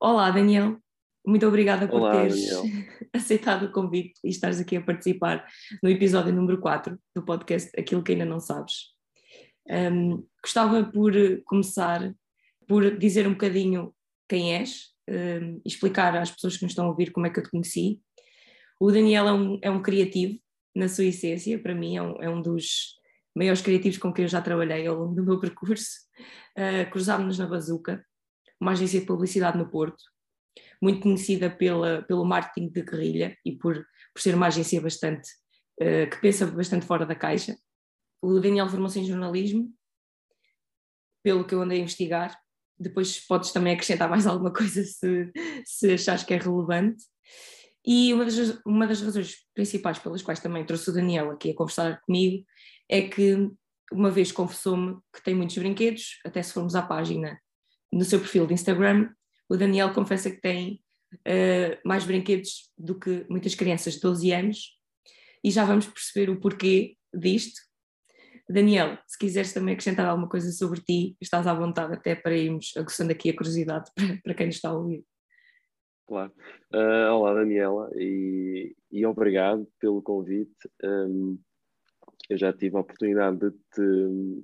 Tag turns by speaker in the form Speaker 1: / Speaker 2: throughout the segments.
Speaker 1: Olá, Daniel. Muito obrigada por
Speaker 2: Olá,
Speaker 1: teres
Speaker 2: Daniel.
Speaker 1: aceitado o convite e estares aqui a participar no episódio número 4 do podcast Aquilo que ainda não sabes. Um, gostava por começar por dizer um bocadinho quem és um, e explicar às pessoas que nos estão a ouvir como é que eu te conheci. O Daniel é um, é um criativo na sua essência, para mim é um, é um dos maiores criativos com quem eu já trabalhei ao longo do meu percurso. Uh, Cruzámos-nos na Bazuca, uma agência de publicidade no Porto, muito conhecida pela, pelo marketing de guerrilha e por, por ser uma agência bastante uh, que pensa bastante fora da caixa. O Daniel formou-se em jornalismo, pelo que eu andei a investigar. Depois podes também acrescentar mais alguma coisa se, se achares que é relevante. E uma das, uma das razões principais pelas quais também trouxe o Daniel aqui a conversar comigo é que uma vez confessou-me que tem muitos brinquedos, até se formos à página no seu perfil de Instagram, o Daniel confessa que tem uh, mais brinquedos do que muitas crianças de 12 anos e já vamos perceber o porquê disto. Daniel, se quiseres também acrescentar alguma coisa sobre ti, estás à vontade até para irmos aguçando aqui a curiosidade para, para quem nos está a ouvir.
Speaker 2: Claro. Uh, olá, Daniela, e, e, obrigado pelo convite. Um, eu já tive a oportunidade de te,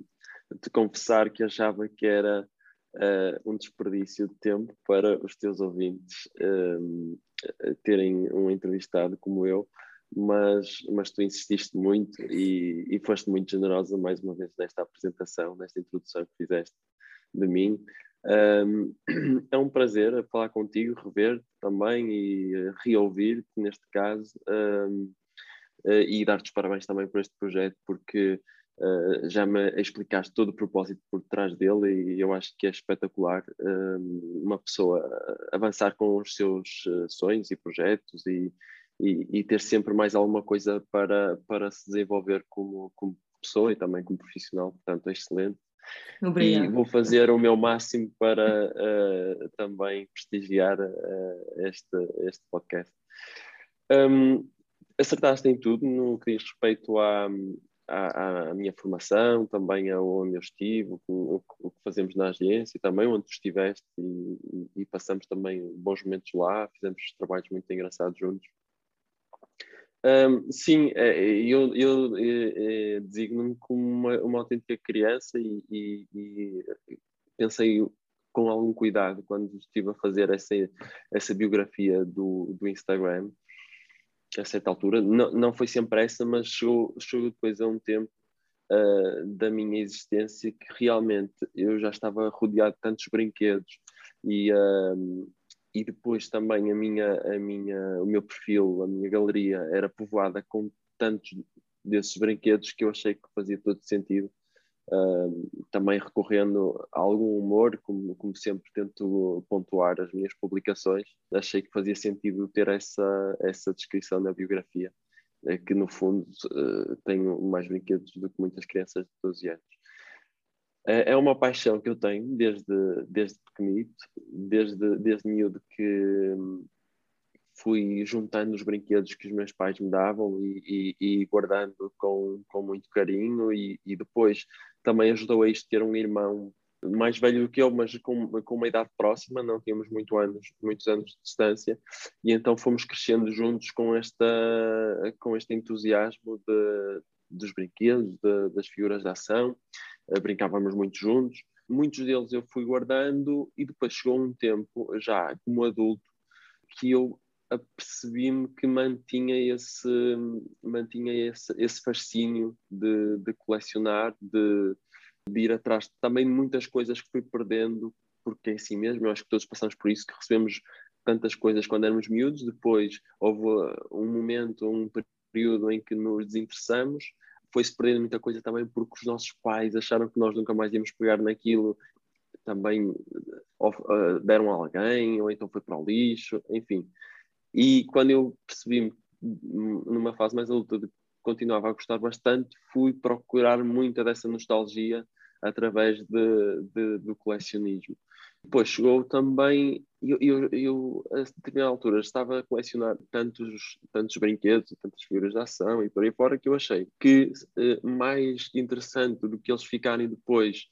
Speaker 2: de te confessar que achava que era uh, um desperdício de tempo para os teus ouvintes um, terem um entrevistado como eu, mas, mas tu insististe muito e, e foste muito generosa mais uma vez nesta apresentação, nesta introdução que fizeste de mim. Um, é um prazer falar contigo, rever-te também e reouvir-te neste caso um, e dar-te os parabéns também por este projeto, porque uh, já me explicaste todo o propósito por trás dele e eu acho que é espetacular um, uma pessoa avançar com os seus uh, sonhos e projetos e, e, e, ter sempre mais alguma coisa para, para se desenvolver como, como pessoa e também como profissional, portanto é excelente.
Speaker 1: Obrigada.
Speaker 2: E vou fazer o meu máximo para uh, também prestigiar uh, este, este podcast. Um, acertaste em tudo no que diz respeito à, à, à minha formação, também aonde eu estive, o, o, o, que fazemos na agência, também onde tu estiveste e, e, passamos também bons momentos lá, fizemos trabalhos muito engraçados juntos. Um, sim, é, eu, eu, eu designo-me como uma, uma, autêntica criança e, e, pensei com algum cuidado quando estive a fazer essa, essa biografia do, do Instagram, a certa altura. Não, não foi sempre essa, mas chegou, chegou depois a um tempo uh, da minha existência que realmente eu já estava rodeado de tantos brinquedos e, uh, e depois também a minha, a minha, o meu perfil, a minha galeria era povoada com tantos desses brinquedos que eu achei que fazia todo sentido. Uh, também recorrendo a algum humor, como, como sempre tento pontuar as minhas publicações, achei que fazia sentido ter essa, essa descrição na biografia, é que no fundo uh, tenho mais brinquedos do que muitas crianças de 12 anos. É, é uma paixão que eu tenho desde, desde pequenito, desde, desde miúdo que fui juntando os brinquedos que os meus pais me davam e, e, e guardando com, com muito carinho e, e, depois também ajudou a isto ter um irmão mais velho do que eu, mas com, com uma idade próxima, não tínhamos muito anos, muitos anos de distância, e então fomos crescendo juntos com, esta, com este entusiasmo de, dos brinquedos, de, das figuras de ação, uh, brincávamos muito juntos. Muitos deles eu fui guardando e depois chegou um tempo, já como adulto, que eu apercebi-me que mantinha esse, mantinha esse, esse fascínio de, de colecionar, de, de, ir atrás também de muitas coisas que fui perdendo, porque é assim mesmo, eu acho que todos passamos por isso, que recebemos tantas coisas quando éramos miúdos, depois houve um momento, um período em que nos desinteressamos, foi-se perdendo muita coisa também porque os nossos pais acharam que nós nunca mais íamos pegar naquilo, também uh, deram a alguém, ou então foi para o lixo, enfim. E quando eu percebi numa fase mais adulta de que continuava a gostar bastante, fui procurar muita dessa nostalgia através de, de, do colecionismo. Depois chegou também, eu, eu, eu a determinada altura estava a colecionar tantos, tantos brinquedos tantas figuras de ação e por aí fora que eu achei que eh, mais interessante do que eles ficarem depois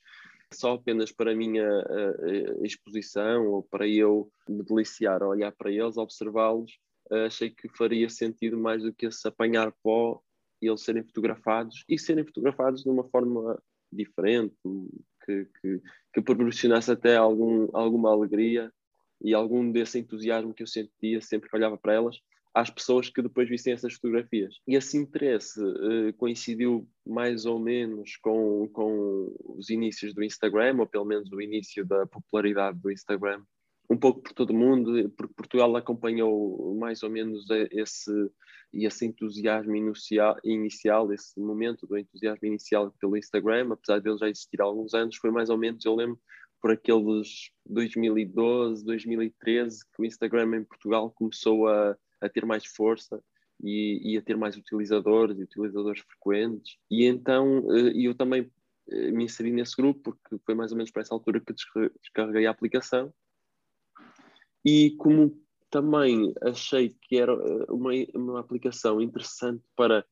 Speaker 2: só apenas para a minha uh, exposição ou para eu me deliciar a olhar para eles, observá-los, uh, achei que faria sentido mais do que se apanhar pó e eles serem fotografados e serem fotografados de uma forma diferente, que, que, que proporcionasse até algum, alguma alegria e algum desse entusiasmo que eu sentia sempre que olhava para elas às pessoas que depois vissem essas fotografias. E esse interesse uh, coincidiu mais ou menos com, com os inícios do Instagram, ou pelo menos o início da popularidade do Instagram, um pouco por todo o mundo, porque Portugal acompanhou mais ou menos esse, esse entusiasmo inicial, inicial, esse momento do entusiasmo inicial pelo Instagram, apesar dele já existir há alguns anos, foi mais ou menos, eu lembro, por aqueles 2012, 2013, que o Instagram em Portugal começou a, a ter mais força e, e, a ter mais utilizadores e utilizadores frequentes. E então eh, eu também eh, me inseri nesse grupo, porque foi mais ou menos para essa altura que descarreguei a aplicação. E como também achei que era eh, uma, uma aplicação interessante para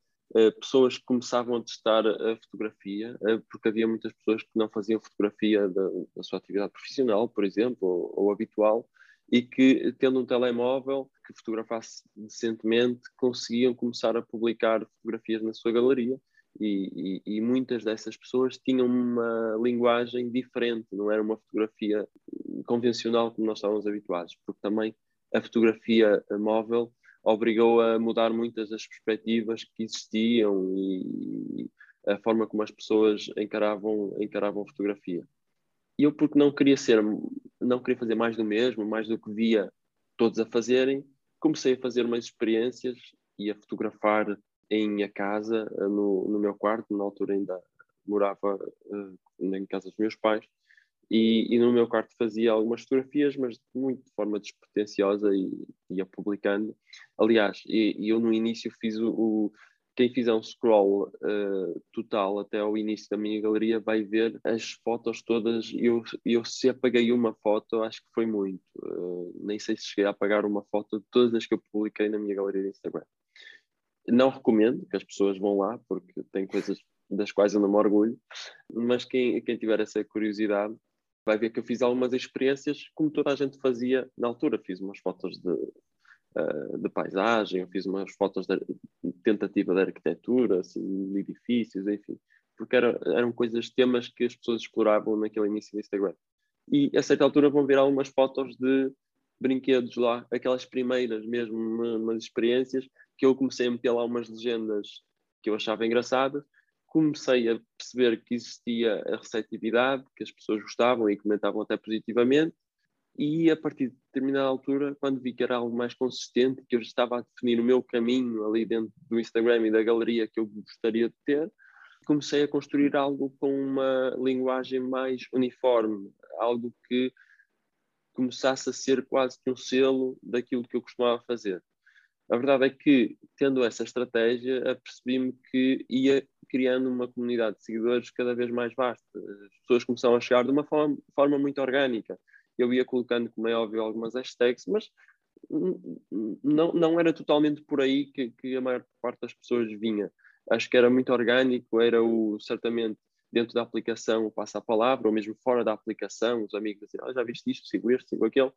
Speaker 2: pessoas que começavam a testar a fotografia, porque havia muitas pessoas que não faziam fotografia da, da sua atividade profissional, por exemplo, ou, ou habitual, e que, tendo um telemóvel que fotografasse decentemente, conseguiam começar a publicar fotografias na sua galeria. E, e, e, muitas dessas pessoas tinham uma linguagem diferente, não era uma fotografia convencional como nós estávamos habituados, porque também a fotografia móvel obrigou a mudar muitas das perspectivas que existiam e, e a forma como as pessoas encaravam, encaravam fotografia. E eu, porque não queria ser, não queria fazer mais do mesmo, mais do que via todos a fazerem, comecei a fazer umas experiências e a fotografar em minha casa, eh, no, no meu quarto, na altura ainda morava uh, em casa dos meus pais, e, e, no meu quarto fazia algumas fotografias, mas muito de forma despretensiosa e ia publicando. Aliás, e, e eu no início fiz o, o quem fizer um scroll uh, total até ao início da minha galeria vai ver as fotos todas. Eu, eu se apaguei uma foto, acho que foi muito. Uh, nem sei se cheguei a apagar uma foto de todas as que eu publiquei na minha galeria de Instagram. Não recomendo que as pessoas vão lá, porque tem coisas das quais eu não me orgulho, mas quem, quem tiver essa curiosidade vai ver que eu fiz algumas experiências como toda a gente fazia na altura. Fiz umas fotos de uh, de paisagem, eu fiz umas fotos de tentativa de arquitetura, assim, de edifícios, enfim, porque era, eram coisas, temas que as pessoas exploravam naquele início do Instagram. E a certa altura vão ver algumas fotos de brinquedos lá, aquelas primeiras mesmo, umas experiências, que eu comecei a meter lá umas legendas que eu achava engraçadas, comecei a perceber que existia a receptividade, que as pessoas gostavam e comentavam até positivamente, e a partir de determinada altura, quando vi que era algo mais consistente, que eu estava a definir o meu caminho ali dentro do Instagram e da galeria que eu gostaria de ter, comecei a construir algo com uma linguagem mais uniforme, algo que começasse a ser quase que um selo daquilo que eu costumava fazer. A verdade é que, tendo essa estratégia, apercebi-me que ia criando uma comunidade de seguidores cada vez mais vasta. As pessoas começaram a chegar de uma forma, forma muito orgânica eu ia colocando, como é óbvio, algumas hashtags, mas não, não era totalmente por aí que, que a maior parte das pessoas vinha. Acho que era muito orgânico, era o certamente dentro da aplicação o passa a palavra, ou mesmo fora da aplicação, os amigos dizem, ah, já viste isto, sigo este, sigo aquele.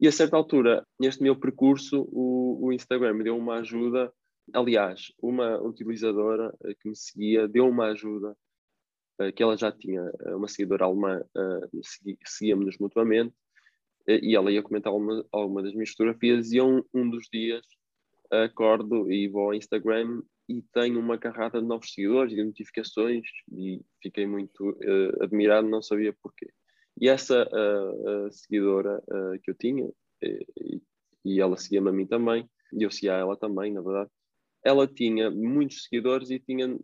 Speaker 2: E a certa altura, neste meu percurso, o, o Instagram me deu uma ajuda. Aliás, uma utilizadora que me seguia deu uma ajuda eh, que ela já tinha eh, uma seguidora alemã, uh, seguíamos-nos mutuamente, e ela ia comentar alguma, das minhas fotografias, e um, um dos dias acordo e vou ao Instagram e tenho uma carrada de novos seguidores e de notificações, e fiquei muito uh, admirado, não sabia porquê. E essa uh, seguidora que eu tinha, e, e ela seguia-me a mim também, e eu seguia a ela também, na verdade, ela tinha muitos seguidores e tinha,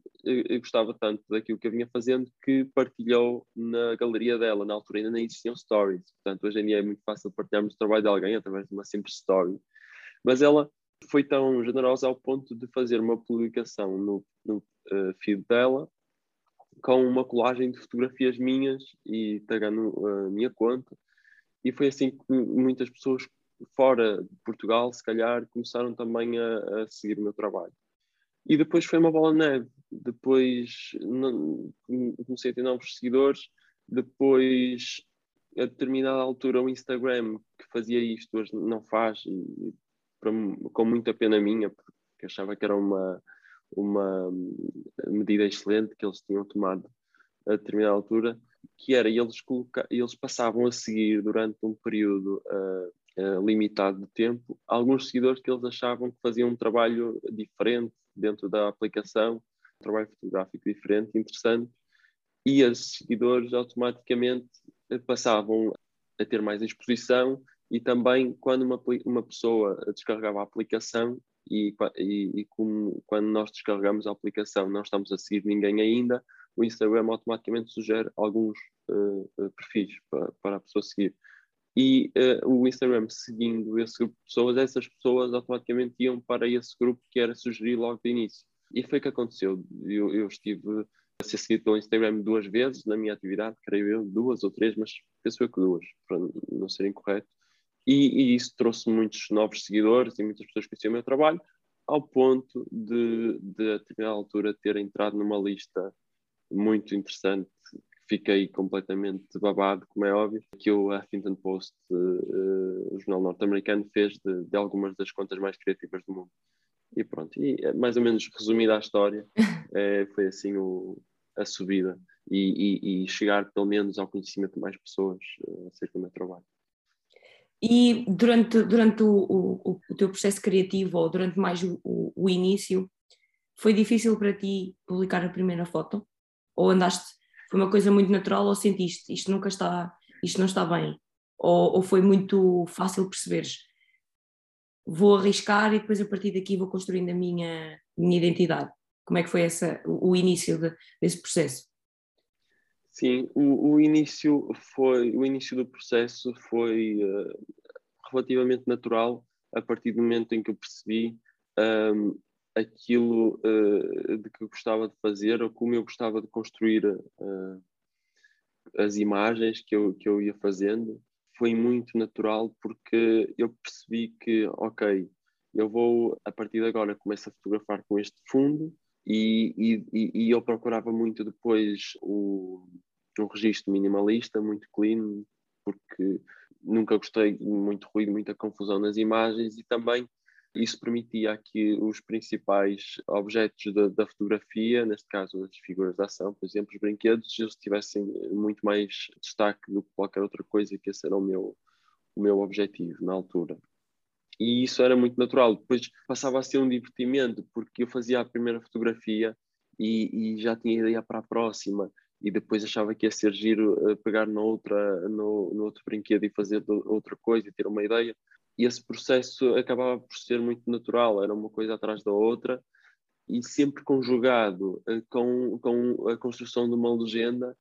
Speaker 2: gostava tanto daquilo que eu vinha fazendo que partilhou na galeria dela. Na altura ainda nem existiam stories, portanto, hoje em dia é muito fácil partilharmos o trabalho de alguém através de uma simples story. Mas ela foi tão generosa ao ponto de fazer uma publicação no, no uh, feed dela com uma colagem de fotografias minhas e tagando a minha conta. E foi assim que muitas pessoas fora de Portugal, se calhar, começaram também a, a seguir o meu trabalho. E depois foi uma bola de neve. Depois comecei a ter novos seguidores, Depois, a determinada altura, o Instagram que fazia isto hoje não faz, e, com muita pena minha, porque achava que era uma, uma medida excelente que eles tinham tomado a determinada altura, que era eles, colocar, eles passavam a seguir durante um período uh, uh, limitado de tempo alguns seguidores que eles achavam que faziam um trabalho diferente dentro da aplicação, um trabalho fotográfico diferente, interessante, e esses seguidores automaticamente passavam a ter mais exposição e também quando uma, uma pessoa descarregava a aplicação e, e, e como, quando nós descarregamos a aplicação não estamos a seguir ninguém ainda, o Instagram automaticamente sugere alguns uh, perfis para, para, a pessoa seguir. E uh, o Instagram seguindo esse grupo de pessoas, essas pessoas automaticamente iam para esse grupo que era sugerir logo de início. E foi o que aconteceu. Eu, eu estive a ser seguido pelo Instagram duas vezes na minha atividade, creio eu, duas ou três, mas penso eu que duas, para não ser incorreto. E, e isso trouxe muitos novos seguidores e muitas pessoas que conheciam o meu trabalho, ao ponto de, de a determinada altura, ter entrado numa lista muito interessante. Fiquei completamente babado, como é óbvio, que o Huffington Post, uh, o jornal norte-americano, fez de, de, algumas das contas mais criativas do mundo. E pronto, e é mais ou menos resumida a história, é, foi assim o, a subida e, e, e, chegar pelo menos ao conhecimento de mais pessoas uh, acerca do meu trabalho.
Speaker 1: E durante, durante o, o, o teu processo criativo, ou durante mais o, o, início, foi difícil para ti publicar a primeira foto? Ou andaste, foi uma coisa muito natural, ou sentiste isto nunca está, isto não está bem? Ou, ou foi muito fácil perceberes? Vou arriscar e depois a partir daqui vou construindo a minha, minha identidade. Como é que foi essa, o, o início de, desse processo?
Speaker 2: Sim, o, o, início foi o início do processo foi uh, relativamente natural a partir do momento em que eu percebi um, aquilo uh, de que gostava de fazer ou como eu gostava de construir uh, as imagens que eu, que eu ia fazendo. Foi muito natural porque eu percebi que ok eu vou a partir de agora começo a fotografar com este fundo e, e, e eu procurava muito depois o, um registro minimalista, muito clean, porque nunca gostei de muito ruído, muita confusão nas imagens e também isso permitia que os principais objetos da, da, fotografia, neste caso as figuras de ação, por exemplo, os brinquedos, eles tivessem muito mais destaque do que qualquer outra coisa, que esse era o meu, o meu objetivo na altura. E isso era muito natural. Depois passava a ser um divertimento, porque eu fazia a primeira fotografia e, e já tinha ideia para a próxima e depois achava que ia ser giro uh, pegar noutra, no, no outro brinquedo e fazer outra coisa e ter uma ideia. E esse processo acabava por ser muito natural, era uma coisa atrás da outra e sempre conjugado uh, com, com a construção de uma legenda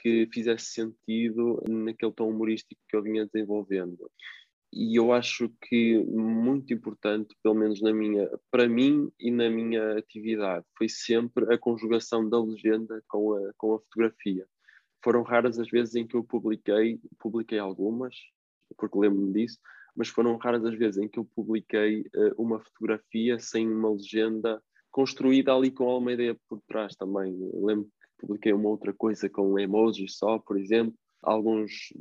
Speaker 2: que fizesse sentido naquele tom humorístico que eu vinha desenvolvendo e eu acho que muito importante, pelo menos na minha, para mim e na minha atividade, foi sempre a conjugação da legenda com a, com a fotografia. Foram raras as vezes em que eu publiquei, publiquei algumas, porque lembro-me disso, mas foram raras as vezes em que eu publiquei uh, uma fotografia sem uma legenda construída ali com alguma ideia por trás também. lembro que publiquei uma outra coisa com emojis só, por exemplo, alguns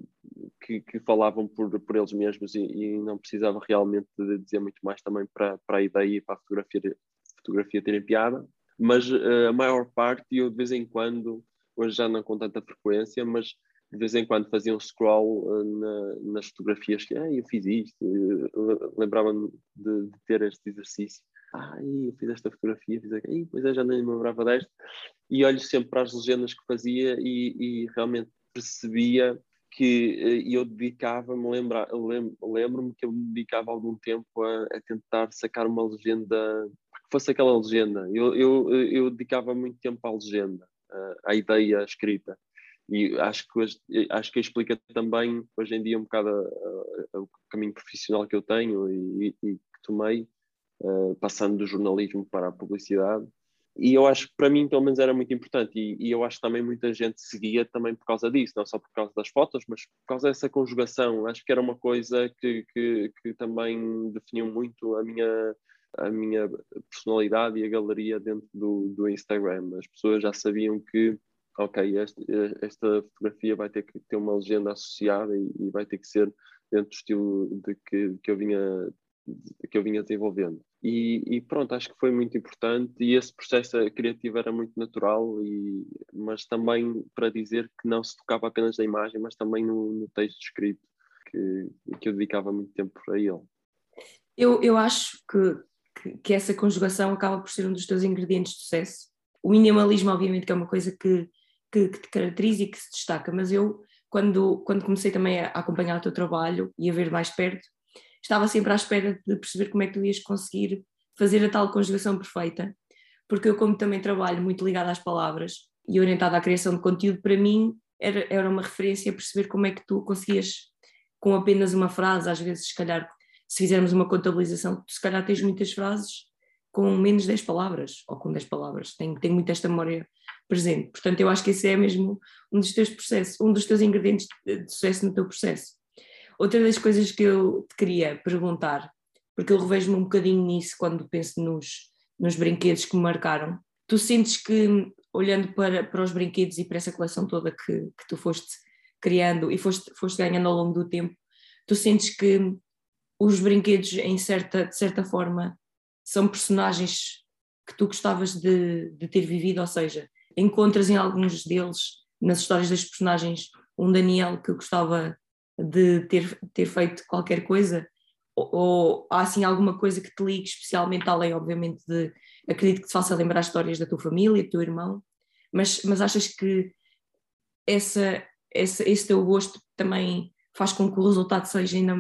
Speaker 2: que, que falavam por, por eles mesmos e, e, não precisava realmente de dizer muito mais também para, para a ideia e para a fotografia, fotografia terem piada. Mas uh, a maior parte, eu de vez em quando, hoje já não com tanta frequência, mas de vez em quando fazia um scroll uh, na, nas fotografias que ah, eu fiz isto, uh, lembrava-me de, de, ter este exercício. Ah, eu fiz esta fotografia, fiz aqui, pois é, já nem me lembrava desta. E olho sempre para as legendas que fazia e, e realmente percebia que eh, eu dedicava-me, lembro-me que eu me dedicava algum tempo a, a, tentar sacar uma legenda, que fosse aquela legenda. Eu, eu, eu dedicava muito tempo à legenda, à ideia escrita. E acho que, hoje, acho que explica também, hoje em dia, um bocado a, a, o caminho profissional que eu tenho e, e que tomei, uh, passando do jornalismo para a publicidade e eu acho que para mim, pelo menos, era muito importante. E, e, eu acho que também muita gente seguia também por causa disso, não só por causa das fotos, mas por causa dessa conjugação. Acho que era uma coisa que, que, que também definiu muito a minha, a minha personalidade e a galeria dentro do, do Instagram. As pessoas já sabiam que ok, este, esta fotografia vai ter que ter uma legenda associada e, e vai ter que ser dentro do estilo de que, que eu vinha que eu vinha desenvolvendo. E, e, pronto, acho que foi muito importante e esse processo criativo era muito natural, e, mas também para dizer que não se tocava apenas na imagem, mas também no, no texto escrito, que, que eu dedicava muito tempo a ele.
Speaker 1: Eu, eu acho que, que, que, essa conjugação acaba por ser um dos teus ingredientes de sucesso. O minimalismo, obviamente, que é uma coisa que, que, que te caracteriza e que se destaca, mas eu, quando, quando comecei também a acompanhar o teu trabalho e a ver mais perto, estava sempre à espera de perceber como é que tu ias conseguir fazer a tal conjugação perfeita, porque eu, como também trabalho muito ligada às palavras e orientada à criação de conteúdo, para mim era, era uma referência a perceber como é que tu conseguias, com apenas uma frase, às vezes, se calhar, se fizermos uma contabilização, tu se calhar tens muitas frases com menos 10 palavras, ou com 10 palavras, tenho, tenho muito esta memória presente. Portanto, eu acho que esse é mesmo um dos teus processos, um dos teus ingredientes de sucesso no teu processo. Outra das coisas que eu te queria perguntar, porque eu revejo-me um bocadinho nisso quando penso nos, nos brinquedos que me marcaram, tu sentes que, olhando para, para os brinquedos e para essa coleção toda que, que tu foste criando e foste, foste ganhando ao longo do tempo, tu sentes que os brinquedos, em certa, de certa forma, são personagens que tu gostavas de, de ter vivido, ou seja, encontras em alguns deles, nas histórias das personagens, um Daniel que gostava de ter, ter feito qualquer coisa? Ou, ou, há assim alguma coisa que te ligue especialmente, além, obviamente, de acredito que te faça lembrar histórias da tua família, do teu irmão, mas, mas achas que essa, essa, esse teu gosto também faz com que o resultado seja ainda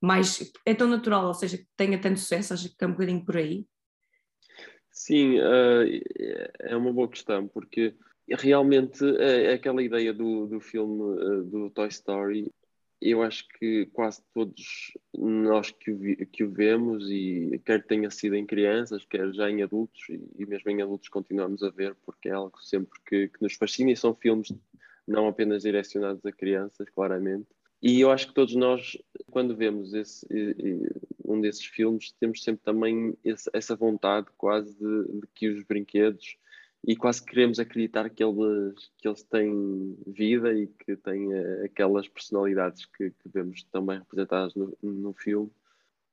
Speaker 1: mais. É tão natural, ou seja, que tenha tanto sucesso, acho que está um bocadinho por aí?
Speaker 2: Sim, uh, é uma boa questão, porque realmente é, aquela ideia do, do filme uh, do Toy Story eu acho que quase todos nós que o, vi, que o vemos, e quer tenha sido em crianças, quer já em adultos, e, e mesmo em adultos continuamos a ver, porque é algo sempre que, que nos fascina, e são filmes não apenas direcionados a crianças, claramente. E eu acho que todos nós, quando vemos esse, um desses filmes, temos sempre também essa vontade quase de, de que os brinquedos e quase queremos acreditar que eles, que eles têm vida e que têm uh, aquelas personalidades que, que, vemos também representadas no, no filme.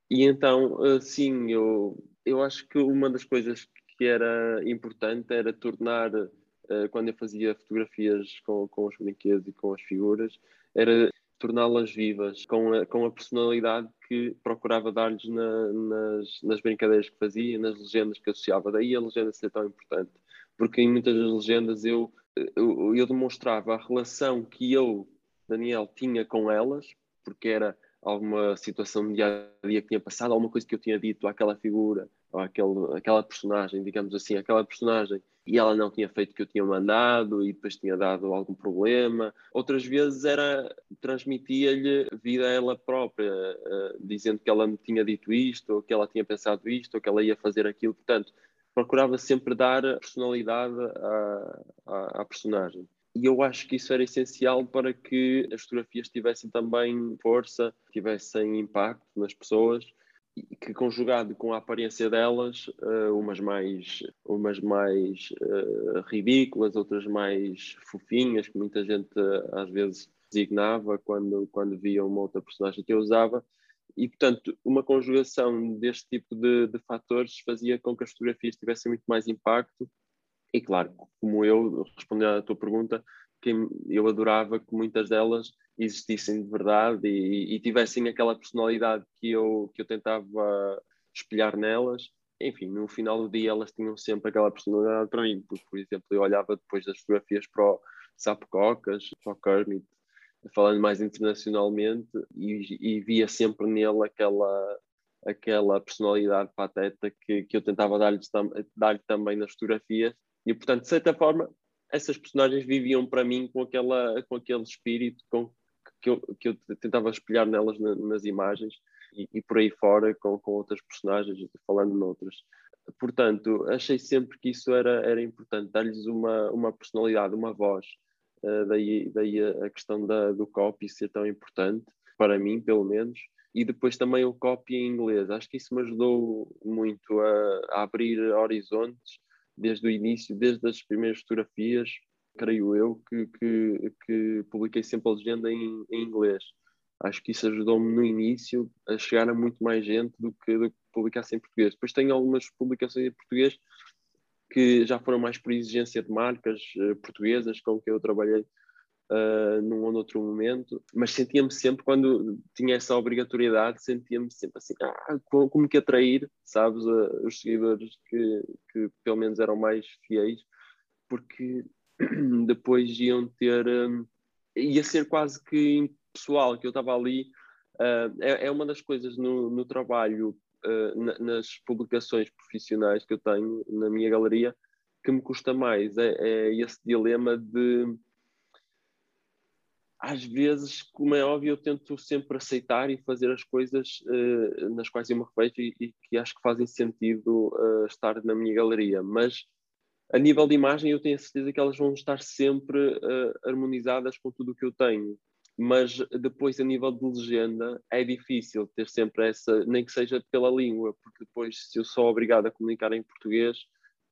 Speaker 2: E então, uh, sim, eu, eu acho que uma das coisas que era importante era tornar, uh, quando eu fazia fotografias com, com os brinquedos e com as figuras, era torná-las vivas, com a, com a personalidade que procurava dar-lhes na, nas, nas brincadeiras que fazia, nas legendas que associava. Daí a legenda ser tão importante porque em muitas das legendas eu, eu, eu demonstrava a relação que eu, Daniel, tinha com elas, porque era alguma situação de dia a dia que tinha passado, alguma coisa que eu tinha dito àquela figura, ou àquele, àquela personagem, digamos assim, aquela personagem, e ela não tinha feito o que eu tinha mandado e depois tinha dado algum problema. Outras vezes era transmitia-lhe vida a ela própria, uh, dizendo que ela me tinha dito isto, ou que ela tinha pensado isto, ou que ela ia fazer aquilo. Portanto, procurava sempre dar personalidade à, à, à, personagem. E eu acho que isso era essencial para que as fotografias tivessem também força, tivessem impacto nas pessoas, que conjugado com a aparência delas, uh, umas mais, umas mais uh, ridículas, outras mais fofinhas, que muita gente uh, às vezes designava quando, quando via uma outra personagem que eu usava, e, portanto, uma conjugação deste tipo de, de fatores fazia com que as fotografias tivessem muito mais impacto. E, claro, como eu, respondendo à tua pergunta, eu adorava que muitas delas existissem de verdade e, e, tivessem aquela personalidade que eu, que eu tentava espelhar nelas. Enfim, no final do dia elas tinham sempre aquela personalidade para mim, porque, por exemplo, eu olhava depois das fotografias para o Sapo Cocas, para o Kermit, falando mais internacionalmente, e, e via sempre nele aquela, aquela personalidade pateta que, que eu tentava dar-lhe dar também nas fotografias. E, portanto, de certa forma, essas personagens viviam para mim com, aquela, com aquele espírito com, que, eu, que eu tentava espelhar nelas na, nas imagens e, e, por aí fora com, com outras personagens, falando noutras. Portanto, achei sempre que isso era, era importante, dar-lhes uma, uma personalidade, uma voz. Uh, daí, daí a, questão da, do copy ser tão importante, para mim, pelo menos. E depois também o copy em inglês. Acho que isso me ajudou muito a, a abrir horizontes desde o início, desde as primeiras fotografias. Creio eu, que, que, que publiquei sempre a legenda em, em inglês. Acho que isso ajudou-me no início a chegar a muito mais gente do que, do que em português. Depois tenho algumas publicações em português que já foram mais por exigência de marcas uh, portuguesas com que eu trabalhei uh, num ou noutro momento, mas sentia-me sempre, quando tinha essa obrigatoriedade, sentia-me sempre assim, ah, como, como que atrair, sabes, uh, os seguidores que, que pelo menos eram mais fiéis, porque depois iam ter, um, ia ser quase que pessoal que eu estava ali, uh, é, é, uma das coisas no, no trabalho, uh, na, nas publicações profissionais que eu tenho na minha galeria, que me custa mais, é, é esse dilema de às vezes, como é óbvio, eu tento sempre aceitar e fazer as coisas uh, nas quais eu me revejo e, e, que acho que fazem sentido estar na minha galeria. Mas a nível de imagem, eu tenho a certeza que elas vão estar sempre uh, harmonizadas com tudo o que eu tenho mas depois a nível de legenda é difícil ter sempre essa, nem que seja pela língua, porque depois se eu sou obrigado a comunicar em português,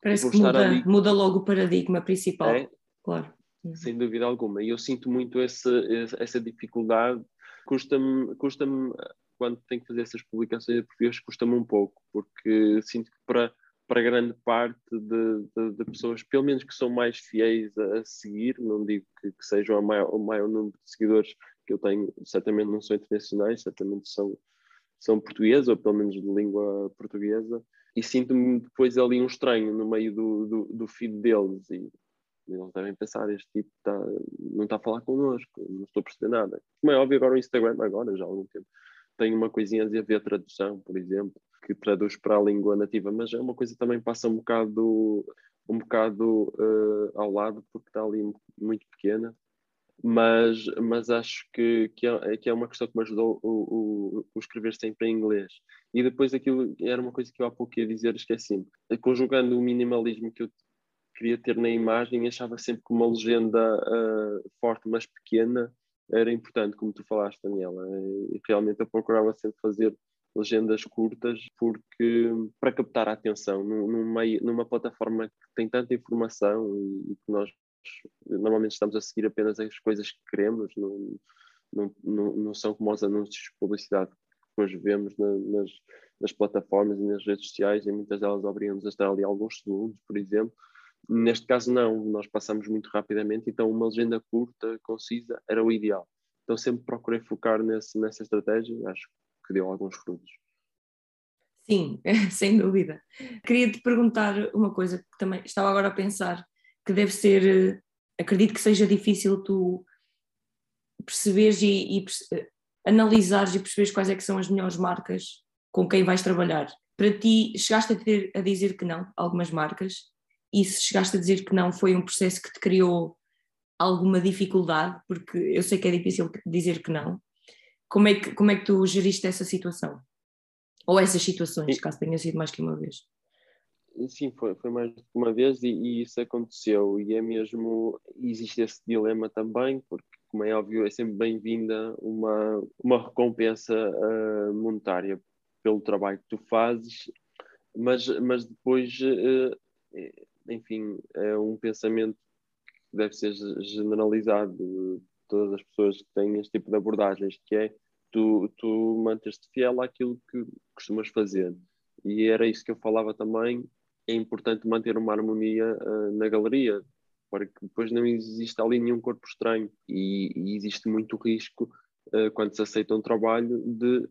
Speaker 1: parece que muda, ali... muda logo o paradigma principal, é? claro.
Speaker 2: Uhum. Sem dúvida alguma. E eu sinto muito essa, essa dificuldade. Custa-me, custa-me, quando tenho que fazer essas publicações em português, custa-me um pouco, porque sinto que para, para grande parte de, de, de, pessoas, pelo menos que são mais fiéis a, a seguir, não digo que, que sejam maior, o maior número de seguidores que eu tenho, certamente não são internacionais, certamente são, são portugueses, ou pelo menos de língua portuguesa, e sinto-me depois ali um estranho no meio do, do, do feed deles, e eles devem pensar, este tipo tá, não está a falar connosco, não estou a perceber nada. Como é óbvio, agora o Instagram, agora já há algum tempo, tem uma coisinha a ver a tradução, por exemplo, que traduz para a língua nativa, mas é uma coisa que também passa um bocado, um bocado uh, ao lado, porque está ali muito pequena. Mas, mas acho que, que, é, que é uma questão que me ajudou o, o, o escrever sempre em inglês. E depois aquilo era uma coisa que eu há pouco ia dizer, esqueci-me. Conjugando o minimalismo que eu queria ter na imagem, achava sempre que uma legenda uh, forte, mas pequena, era importante, como tu falaste, Daniela. E realmente eu procurava sempre fazer legendas curtas porque para captar a atenção num, meio, numa plataforma que tem tanta informação e, que nós normalmente estamos a seguir apenas as coisas que queremos, não, não, não, não são como os anúncios de publicidade que depois vemos na, nas, nas plataformas e nas redes sociais e muitas delas obrigam-nos a estar ali alguns segundos, por exemplo. Neste caso não, nós passamos muito rapidamente, então uma legenda curta, concisa, era o ideal. Então sempre procurei focar nesse, nessa estratégia, acho que deu alguns frutos.
Speaker 1: Sim, sem dúvida. Queria te perguntar uma coisa que também estava agora a pensar, que deve ser, acredito que seja difícil tu perceberes e, e analisares e perceberes quais é que são as melhores marcas com quem vais trabalhar. Para ti, chegaste a, ter, a dizer que não, algumas marcas, e se chegaste a dizer que não, foi um processo que te criou alguma dificuldade, porque eu sei que é difícil dizer que não. Como é que, como é que tu geriste essa situação? Ou essas situações, caso tenha sido mais que uma vez?
Speaker 2: Sim, foi, foi mais de uma vez e, e, isso aconteceu. E é mesmo, existe esse dilema também, porque, como é óbvio, é sempre bem-vinda uma, uma recompensa uh, monetária pelo trabalho que tu fazes, mas, mas depois uh, enfim, é um pensamento que deve ser generalizado de todas as pessoas que têm este tipo de abordagens, que é tu, tu manter-te fiel àquilo que costumas fazer. E era isso que eu falava também, é importante manter uma harmonia uh, na galeria, para que depois não exista ali nenhum corpo estranho. E, e existe muito risco, uh, quando se aceita um trabalho, de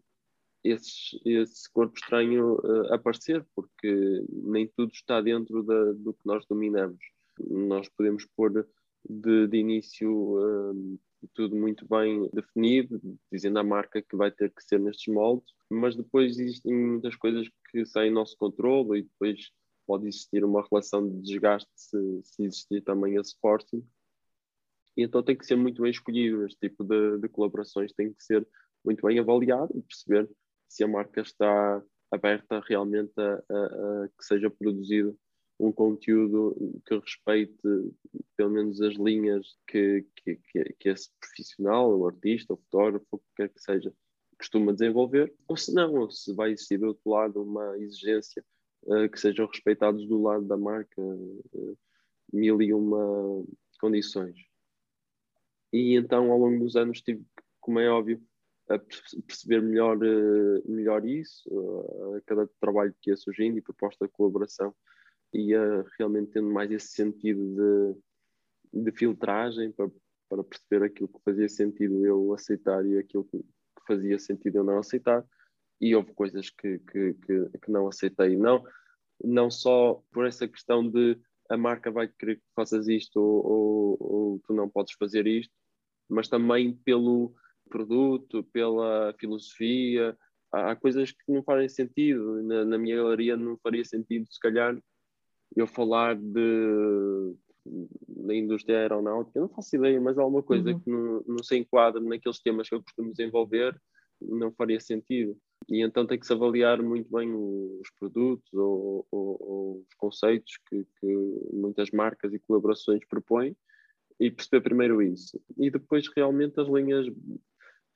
Speaker 2: esse, esse corpo estranho uh, aparecer, porque nem tudo está dentro da, do que nós dominamos. Nós podemos pôr de, de início tudo muito bem definido, dizendo à marca que vai ter que ser nestes moldes, mas depois existem muitas coisas que saem do nosso controle e depois pode existir uma relação de desgaste se, se existir também esse forcing. E então tem que ser muito bem escolhido este tipo de, de colaborações, tem que ser muito bem avaliado e perceber se a marca está aberta realmente a, a, a, que seja produzido um conteúdo que respeite pelo menos as linhas que, que, que, esse profissional, o artista, o fotógrafo, o que quer que seja, costuma desenvolver, ou se não, ou se vai existir do outro lado uma exigência uh, que sejam respeitados do lado da marca uh, mil e uma condições. E então, ao longo dos anos, tive, como é óbvio, a perceber melhor, eh, melhor isso, a cada trabalho que ia surgindo e proposta de colaboração, ia realmente tendo mais esse sentido de, de filtragem para, para perceber aquilo que fazia sentido eu aceitar e aquilo que fazia sentido eu não aceitar. E houve coisas que, que, que, que não aceitei. Não, não só por essa questão de a marca vai querer que faças isto ou, ou, ou tu não podes fazer isto, mas também pelo produto, pela filosofia. Há, há coisas que não fazem sentido. Na, na, minha galeria não faria sentido, se calhar, eu falar de da indústria aeronáutica, não faço ideia, mas alguma coisa uhum. que não, não se enquadra naqueles temas que eu costumo desenvolver, não faria sentido. E então tem que se avaliar muito bem os produtos ou, ou, ou os conceitos que, que, muitas marcas e colaborações propõem e perceber primeiro isso. E depois realmente as linhas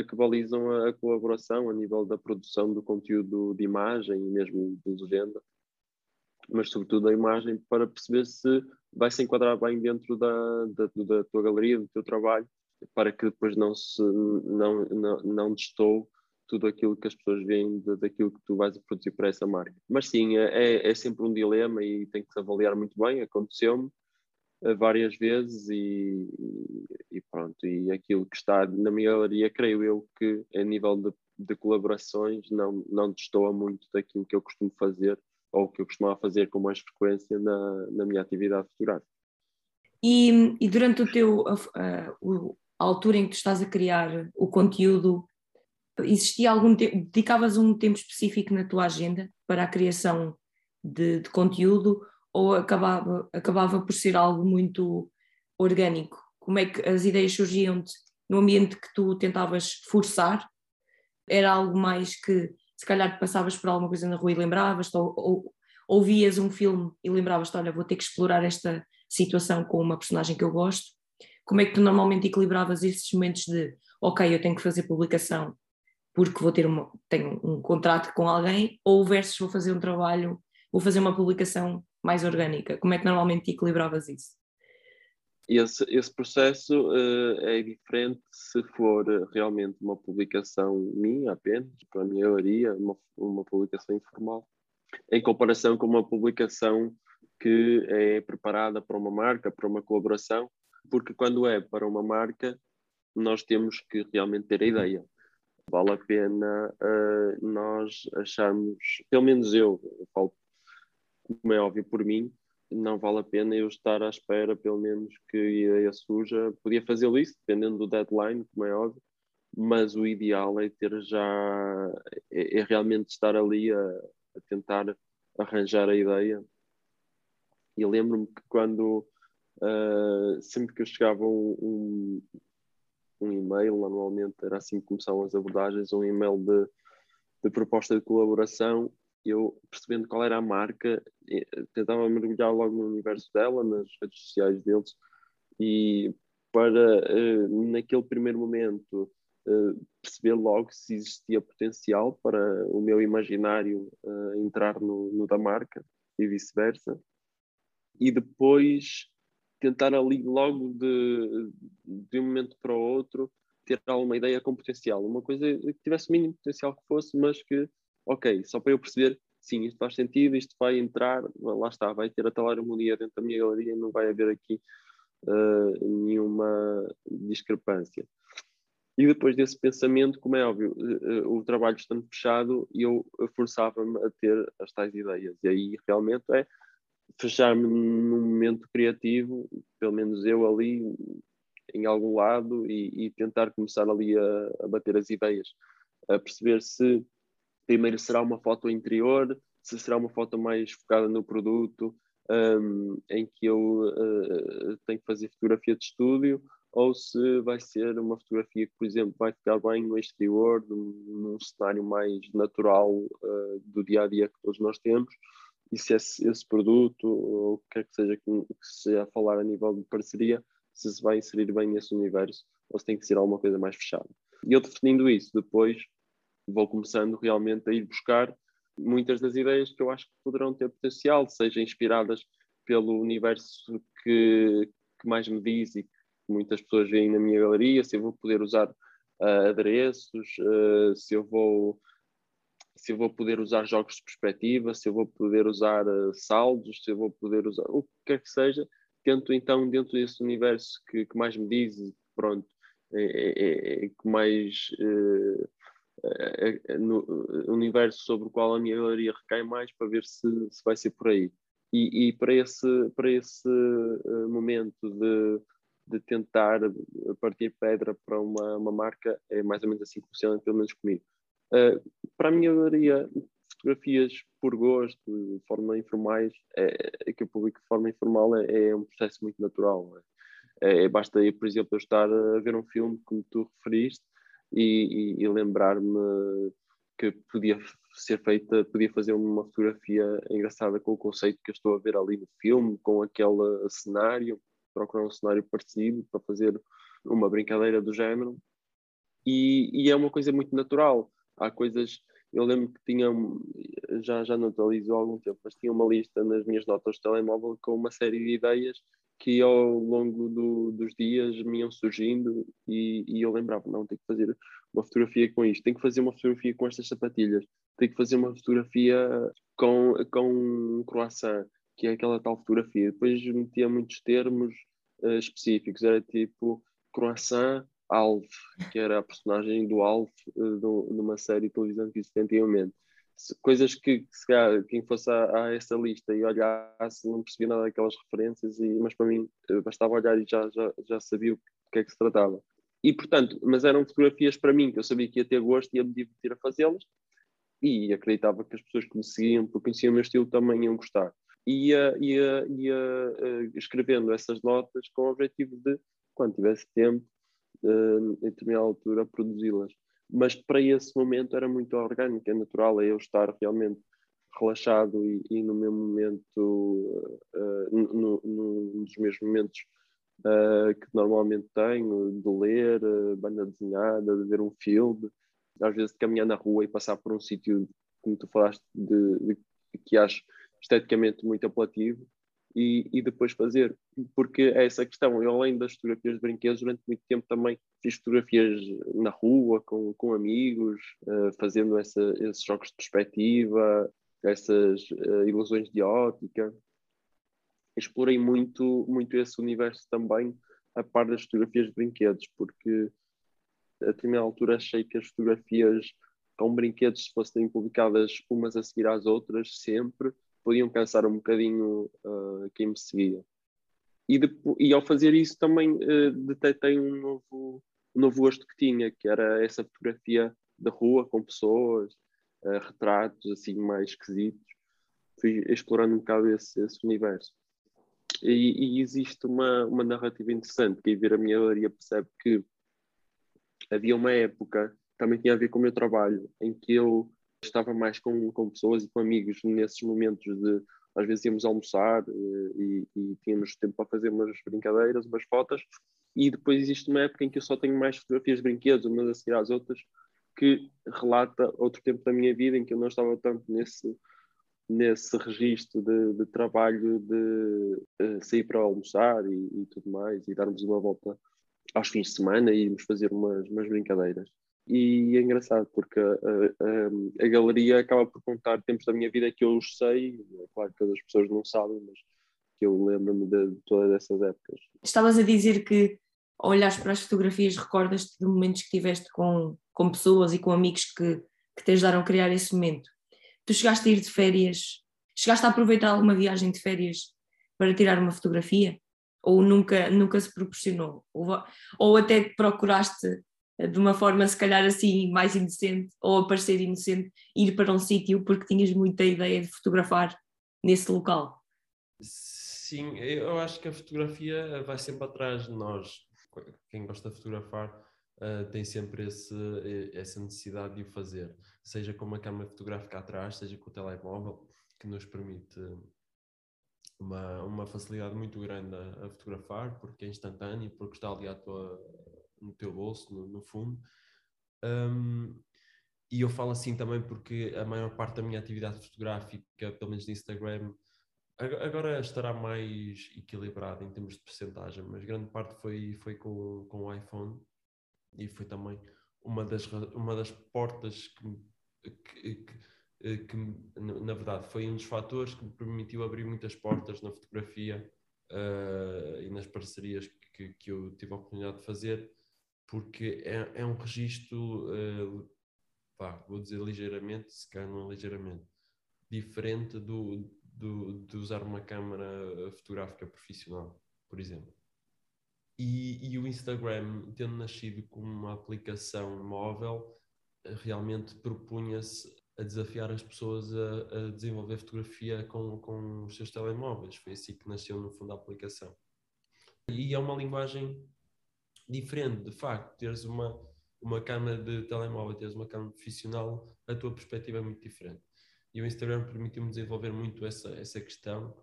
Speaker 2: que balizam a, a colaboração a nível da produção do conteúdo de imagem e mesmo de legenda, mas sobretudo a imagem para perceber se vai se enquadrar bem dentro da, da, da tua galeria, do teu trabalho, para que depois não se não, não, não destoe tudo aquilo que as pessoas veem daquilo que tu vais produzir para essa marca. Mas sim, é, é, é sempre um dilema e tem que se avaliar muito bem. Aconteceu-me eh, várias vezes e, e, pronto. E aquilo que está na minha galeria, creio eu que a nível de, de colaborações não, não destoa muito daquilo que eu costumo fazer ou que eu costumava fazer com mais frequência na, na minha atividade fotográfica.
Speaker 1: E, e durante o teu, a, a, a, altura em que tu estás a criar o conteúdo, existia algum tempo, dedicavas um tempo específico na tua agenda para a criação de, de conteúdo ou acabava, acabava por ser algo muito orgânico? Como é que as ideias surgiam-te no ambiente que tu tentavas forçar? Era algo mais que se calhar passavas por alguma coisa na rua e lembravas-te, ou, ou ouvias um filme e lembravas-te, olha, vou ter que explorar esta situação com uma personagem que eu gosto. Como é que tu normalmente equilibravas esses momentos de, ok, eu tenho que fazer publicação porque vou ter uma, tenho um contrato com alguém, ou versus vou fazer um trabalho, vou fazer uma publicação mais orgânica? Como é que normalmente equilibravas isso?
Speaker 2: Esse, esse processo uh, é diferente se for realmente uma publicação minha apenas, para a galeria, uma, uma publicação informal, em comparação com uma publicação que é preparada para uma marca, para uma colaboração, porque quando é para uma marca, nós temos que realmente ter a ideia. Vale a pena uh, nós acharmos, pelo menos eu, eu falo como é óbvio por mim, não vale a pena eu estar à espera, pelo menos, que a ideia suja. Podia fazê-lo isso, dependendo do deadline, como é óbvio, mas o ideal é ter já, é, é realmente estar ali a, a, tentar arranjar a ideia. E lembro-me que quando, uh, sempre que eu chegava um, um, um, e-mail, normalmente era assim que começavam as abordagens, um e-mail de, de proposta de colaboração, eu percebendo qual era a marca, tentava mergulhar logo no universo dela, nas redes sociais deles, e para, uh, naquele primeiro momento, uh, perceber logo se existia potencial para o meu imaginário uh, entrar no, no, da marca e vice-versa. E depois tentar ali logo de, de um momento para o outro ter alguma ideia com potencial. Uma coisa que tivesse o mínimo potencial que fosse, mas que ok, só para eu perceber, sim, isto faz sentido, isto vai entrar, lá está, vai ter a tal harmonia dentro da minha galeria, não vai haver aqui uh, nenhuma discrepância. E depois desse pensamento, como é óbvio, uh, o trabalho estando fechado, eu forçava-me a ter as tais ideias. E aí realmente é fechar-me num momento criativo, pelo menos eu ali em algum lado, e, e tentar começar ali a, a bater as ideias, a perceber se primeiro será uma foto interior, se será uma foto mais focada no produto, um, em que eu uh, tenho que fazer fotografia de estúdio, ou se vai ser uma fotografia que, por exemplo, vai ficar bem no exterior, num, cenário mais natural uh, do dia a dia que todos nós temos, e se esse, esse produto, ou o que quer que seja que, que se a falar a nível de parceria, se se vai inserir bem nesse universo, ou se tem que ser alguma coisa mais fechada. E eu definindo isso depois, vou começando realmente a ir buscar muitas das ideias que eu acho que poderão ter potencial, sejam inspiradas pelo universo que, que mais me diz e que muitas pessoas veem na minha galeria, se eu vou poder usar uh, adereços, uh, se eu vou se eu vou poder usar jogos de perspectiva, se eu vou poder usar uh, saldos, se eu vou poder usar o que quer que seja, tento então dentro desse universo que, que mais me diz, pronto, é, é, é, é que mais uh, no universo sobre o qual a minha galeria recai mais para ver se, se vai ser por aí. E, e para esse, para esse momento de, de tentar partir pedra para uma, uma marca, é mais ou menos assim que funciona, pelo menos comigo. Uh, para a minha galeria, fotografias por gosto, de forma informais, é, é, que eu publico de forma informal é, é um processo muito natural. É? é, basta, por exemplo, eu estar a ver um filme, como tu referiste, e, e, e lembrar-me que podia ser feita, podia fazer uma fotografia engraçada com o conceito que eu estou a ver ali no filme, com aquele cenário, procurar um cenário parecido para fazer uma brincadeira do género. E, e é uma coisa muito natural. Há coisas, eu lembro que tinha, já, já não atualizo há algum tempo, mas tinha uma lista nas minhas notas de telemóvel com uma série de ideias que ao longo do, dos dias me iam surgindo e, e, eu lembrava, não, tenho que fazer uma fotografia com isto, tenho que fazer uma fotografia com estas sapatilhas, tenho que fazer uma fotografia com, com um croissant, que é aquela tal fotografia. Depois metia muitos termos uh, específicos, era tipo croissant Alf, que era a personagem do Alf uh, numa série de televisão que existia antigamente coisas que, se calhar, quem fosse a, a, essa lista e olhasse não percebia nada daquelas referências, e, mas para mim eh, bastava olhar e já, já, já sabia o que é que se tratava. E portanto, mas eram fotografias para mim que eu sabia que ia ter gosto e ia me divertir a fazê-las e acreditava que as pessoas que me seguiam, porque conheciam o meu estilo, também iam gostar. E ia, ia, ia uh, escrevendo essas notas com o objetivo de, quando tivesse tempo, uh, em determinada altura, produzi-las mas para esse momento era muito orgânico, é natural, é eu estar realmente relaxado e, e no meu momento, uh, no, no, num dos meus momentos uh, que normalmente tenho, de ler, uh, banda desenhada, de ver um filme, às vezes de caminhar na rua e passar por um sítio, como tu falaste, de, de, que acho esteticamente muito apelativo, e, e depois fazer, porque é essa questão. Eu, além das fotografias de brinquedos, durante muito tempo também fiz fotografias na rua, com, com amigos, uh, fazendo essa, esses jogos de perspectiva, essas uh, ilusões de ótica. Explorei muito, muito esse universo também, a par das fotografias de brinquedos, porque a determinada altura achei que as fotografias com brinquedos, se fossem publicadas umas a seguir às outras, sempre, podiam cansar um bocadinho uh, quem me seguia. E, depois, e, ao fazer isso também uh, detetei um novo, um novo gosto que tinha, que era essa fotografia da rua com pessoas, uh, retratos assim mais esquisitos. Fui explorando um bocado esse, esse universo. E, e, existe uma, uma narrativa interessante, que ver a minha galeria percebe que havia uma época, também tinha a ver com o meu trabalho, em que eu estava mais com, com pessoas e com amigos nesses momentos de às vezes íamos almoçar eh, e, e, tínhamos tempo para fazer umas brincadeiras, umas fotos, e depois existe uma época em que eu só tenho mais fotografias de brinquedos, umas a seguir às outras, que relata outro tempo da minha vida em que eu não estava tanto nesse, nesse registro de, de trabalho de, de, sair para almoçar e, e, tudo mais, e darmos uma volta aos fins de semana e irmos fazer umas, umas brincadeiras e é engraçado porque a, a, a, galeria acaba por contar tempos da minha vida que eu os sei, é claro que as pessoas não sabem, mas que eu lembro-me de, de, todas essas épocas.
Speaker 1: Estavas a dizer que ao olhares para as fotografias recordas-te de momentos que tiveste com, com pessoas e com amigos que, que te ajudaram a criar esse momento. Tu chegaste a ir de férias, chegaste a aproveitar alguma viagem de férias para tirar uma fotografia? Ou nunca, nunca se proporcionou? Ou, ou até procuraste de uma forma se calhar assim mais inocente ou a parecer inocente, ir para um sítio porque tinhas muita ideia de fotografar nesse local?
Speaker 3: Sim, eu acho que a fotografia vai sempre atrás de nós. Quem gosta de fotografar uh, tem sempre esse, essa necessidade de o fazer, seja com uma câmera fotográfica atrás, seja com o telemóvel, que nos permite uma, uma facilidade muito grande a, a fotografar, porque é instantâneo, porque está ali à tua, no teu bolso, no, no fundo. Um, e eu falo assim também porque a maior parte da minha atividade fotográfica, pelo menos no Instagram,
Speaker 2: Agora estará mais equilibrado em termos de percentagem, mas grande parte foi, foi com, com o iPhone e foi também uma das, uma das portas que, que, que, que, na verdade, foi um dos fatores que me permitiu abrir muitas portas na fotografia uh, e nas parcerias que, que eu tive a oportunidade de fazer, porque é, é um registro, uh, pá, vou dizer ligeiramente, se calhar não é ligeiramente, diferente do, do, de usar uma câmera fotográfica profissional, por exemplo. E, e, o Instagram, tendo nascido como uma aplicação móvel, realmente propunha-se a desafiar as pessoas a, a, desenvolver fotografia com, com os seus telemóveis. Foi assim que nasceu, no fundo, a aplicação. E é uma linguagem diferente, de facto. Teres uma, uma câmera de telemóvel, teres uma câmera profissional, a tua perspectiva é muito diferente. E o Instagram permitiu-me desenvolver muito essa, essa questão,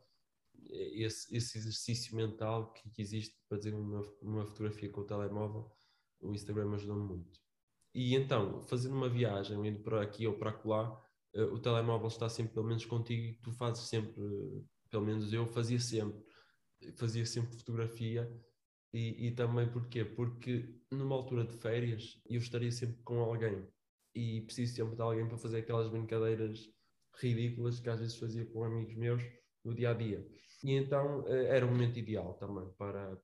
Speaker 2: esse, esse exercício mental que, existe para fazer uma, uma fotografia com o telemóvel. O Instagram ajudou-me muito. E então, fazendo uma viagem, indo para aqui ou para lá, eh, o telemóvel está sempre pelo menos contigo e tu fazes sempre, pelo menos eu fazia sempre, fazia sempre fotografia e, e, também porquê? Porque numa altura de férias eu estaria sempre com alguém e preciso sempre de alguém para fazer aquelas brincadeiras ridículas que às vezes fazia com amigos meus no dia a dia. E então eh, era o momento ideal também para,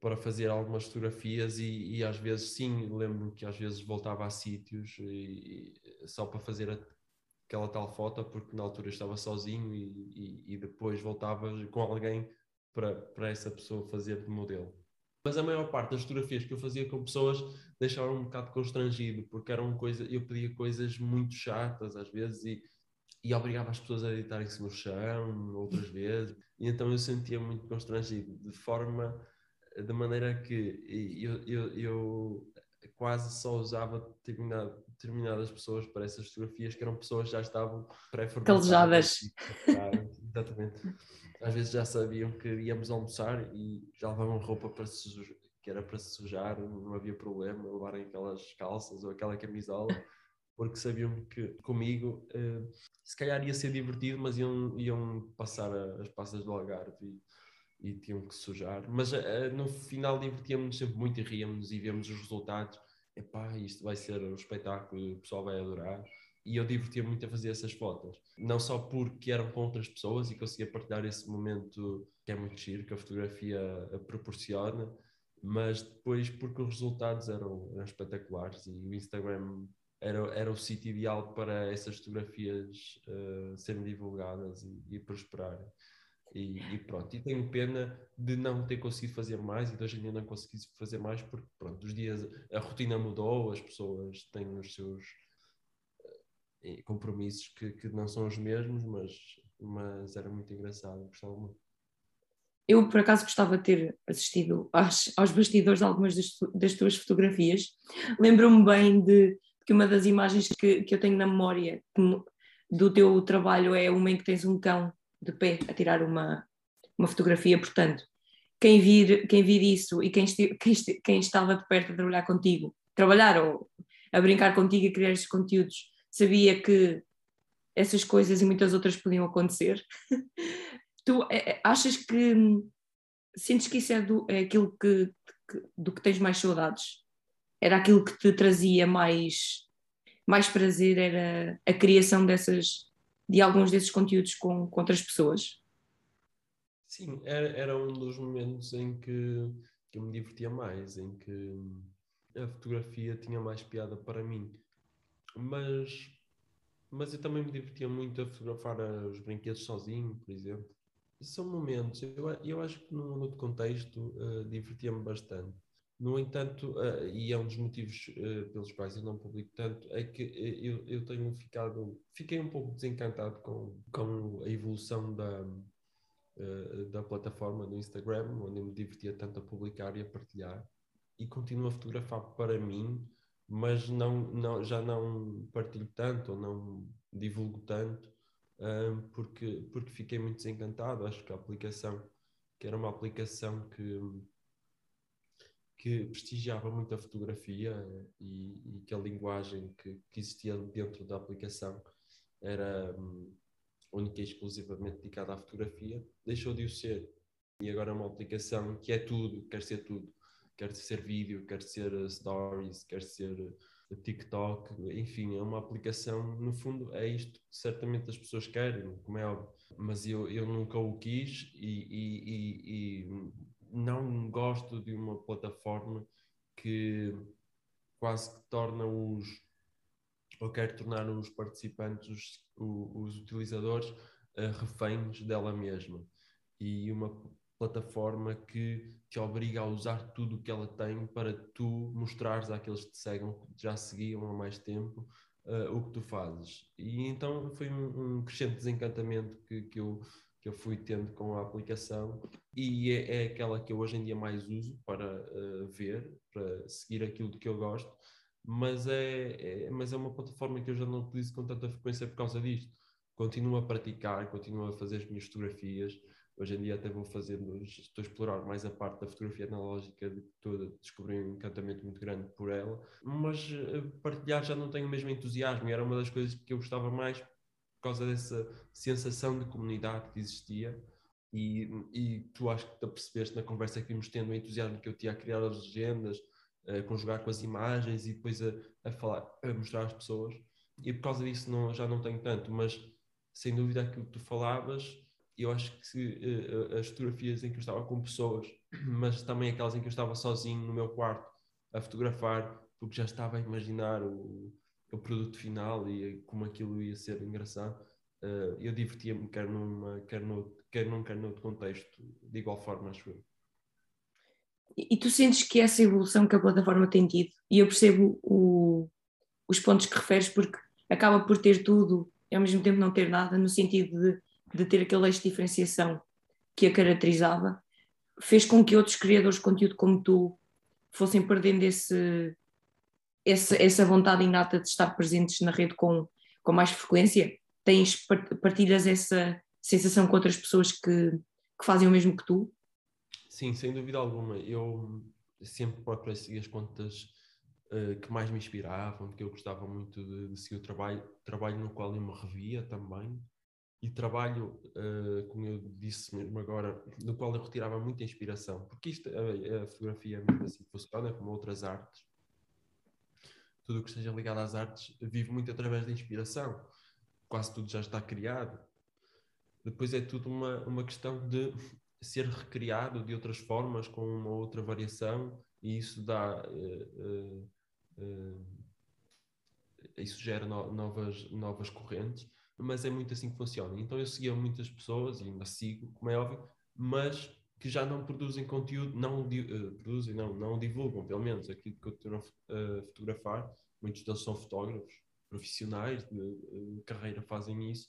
Speaker 2: para fazer algumas fotografias e, e às vezes sim, lembro que às vezes voltava a sítios e, e, só para fazer a, aquela tal foto porque na altura estava sozinho e, e, depois voltava com alguém para, para essa pessoa fazer de modelo. Mas a maior parte das fotografias que eu fazia com pessoas deixavam um bocado constrangido porque eram coisa, eu pedia coisas muito chatas às vezes e e obrigava as pessoas a deitarem-se no chão outras vezes. E então eu sentia muito constrangido, de forma, de maneira que eu, eu, eu quase só usava determinado, determinadas pessoas para essas fotografias, que eram pessoas que já estavam
Speaker 1: pré-formatadas.
Speaker 2: Exatamente. Às vezes já sabiam que íamos almoçar e já levavam roupa para se que era para se sujar, não havia problema levarem aquelas calças ou aquela camisola porque sabiam que comigo uh, se calhar ia ser divertido, mas iam, iam passar a, as passas do Algarve e, e tinham que sujar. Mas uh, no final divertíamos-nos sempre muito e ríamos e víamos os resultados. Epá, isto vai ser um espetáculo, o pessoal vai adorar. E eu divertia muito a fazer essas fotos. Não só porque eram com outras pessoas e conseguia partilhar esse momento que é muito giro, que a fotografia proporciona, mas depois porque os resultados eram, eram espetaculares e o Instagram era, era o sítio ideal para essas fotografias uh, serem divulgadas e, e prosperarem. E, e, pronto, e tenho pena de não ter conseguido fazer mais e de hoje em dia não consegui fazer mais porque pronto, os dias, a rotina mudou, as pessoas têm os seus uh, compromissos que, que não são os mesmos, mas, mas era muito engraçado, gostava muito.
Speaker 1: Eu, por acaso, gostava de ter assistido aos, bastidores de algumas das, das tuas fotografias. Lembro-me bem de que uma das imagens que, que eu tenho na memória do teu trabalho é uma em que tens um cão de pé a tirar uma, uma fotografia, portanto, quem vir, quem vir isso e quem, esti, quem, quem estava de perto a trabalhar contigo, trabalhar ou a brincar contigo e criar estes conteúdos, sabia que essas coisas e muitas outras podiam acontecer. tu é, é, achas que sentes que isso é, do, é aquilo que, que, do que tens mais saudades? era aquilo que te trazia mais, mais prazer, era a criação dessas, de alguns desses conteúdos com, com outras pessoas?
Speaker 2: Sim, era, era um dos momentos em que, que eu me divertia mais, em que a fotografia tinha mais piada para mim. Mas, mas eu também me divertia muito a fotografar os brinquedos sozinho, por exemplo. São momentos, eu, eu acho que no, no contexto uh, divertia-me bastante. No entanto, uh, e é um dos motivos uh, pelos quais eu não publico tanto, é que eu, eu tenho ficado, fiquei um pouco desencantado com, com a evolução da, uh, da plataforma do Instagram, onde eu me divertia tanto a publicar e a partilhar, e continuo a fotografar para mim, mas não, não, já não partilho tanto ou não divulgo tanto, porque, porque fiquei muito desencantado. Acho que a aplicação, que era uma aplicação que que prestigiava muito a fotografia e, e que a linguagem que, que, existia dentro da aplicação era, única e exclusivamente dedicada à fotografia, deixou de o ser. E agora é uma aplicação que é tudo, quer ser tudo. Quer ser vídeo, quer ser uh, stories, quer ser uh, TikTok, enfim, é uma aplicação, no fundo, é isto que certamente as pessoas querem, como é óbvio. Mas eu, eu nunca o quis e, e, e, e não gosto de uma plataforma que quase que torna os ou quer tornar os participantes, os, os utilizadores, uh, reféns dela mesma. E uma plataforma que te obriga a usar tudo o que ela tem para tu mostrares àqueles que te seguem, que já seguiam há mais tempo, uh, o que tu fazes. E então foi um, um crescente desencantamento que, que, eu, que eu fui tendo com a aplicação e é, é aquela que eu hoje em dia mais uso para uh, ver, para seguir aquilo que eu gosto mas é, é, mas é uma plataforma que eu já não utilizo com tanta frequência por causa disto. Continuo a praticar, continuo a fazer as minhas fotografias. Hoje em dia até vou fazendo, estou a explorar mais a parte da fotografia analógica, de toda, descobri um encantamento muito grande por ela, mas eh, partilhar já não tenho o mesmo entusiasmo era uma das coisas que eu gostava mais por causa dessa sensação de comunidade que existia. E, e tu acho que te percebeste na conversa que vimos tendo o entusiasmo que eu tinha a criar as legendas, a conjugar com as imagens e depois a, a falar, a mostrar às pessoas. E por causa disso não, já não tenho tanto, mas sem dúvida aquilo que tu falavas, eu acho que uh, as fotografias em que eu estava com pessoas, mas também aquelas em que eu estava sozinho no meu quarto a fotografar, porque já estava a imaginar o, o produto final e como aquilo ia ser engraçado, uh, eu divertia-me quer, numa, quer, no, quer num, quer noutro contexto, de igual forma, acho eu.
Speaker 1: E tu sentes que essa evolução que a plataforma tem tido, e eu percebo o, os pontos que referes, porque acaba por ter tudo e ao mesmo tempo não ter nada, no sentido de, de ter aquele eixo de diferenciação que a caracterizava, fez com que outros criadores de conteúdo como tu fossem perdendo esse, essa, vontade inata de estar presentes na rede com, com mais frequência? Tens, partilhas essa sensação com outras pessoas que, que fazem o mesmo que tu?
Speaker 2: Sim, sem dúvida alguma. Eu sempre procurei seguir as contas uh, que mais me inspiravam, porque eu gostava muito de, de, seguir o trabalho, trabalho no qual eu me revia também, e trabalho, uh, como eu disse mesmo agora, no qual eu retirava muita inspiração, porque isto, a, a fotografia é mesmo assim funciona, como outras artes. Tudo o que esteja ligado às artes vive muito através da inspiração. Quase tudo já está criado. Depois é tudo uma, uma questão de ser recriado de outras formas, com uma outra variação, e isso dá. Uh, uh, isso gera no, novas, novas correntes, mas é muito assim que funciona. Então eu seguia muitas pessoas, e ainda sigo, como é óbvio, mas que já não produzem conteúdo, não produzem, não, não divulgam, pelo menos aquilo que eu estou a fotografar. Muitos deles são fotógrafos profissionais de, de carreira, fazem isso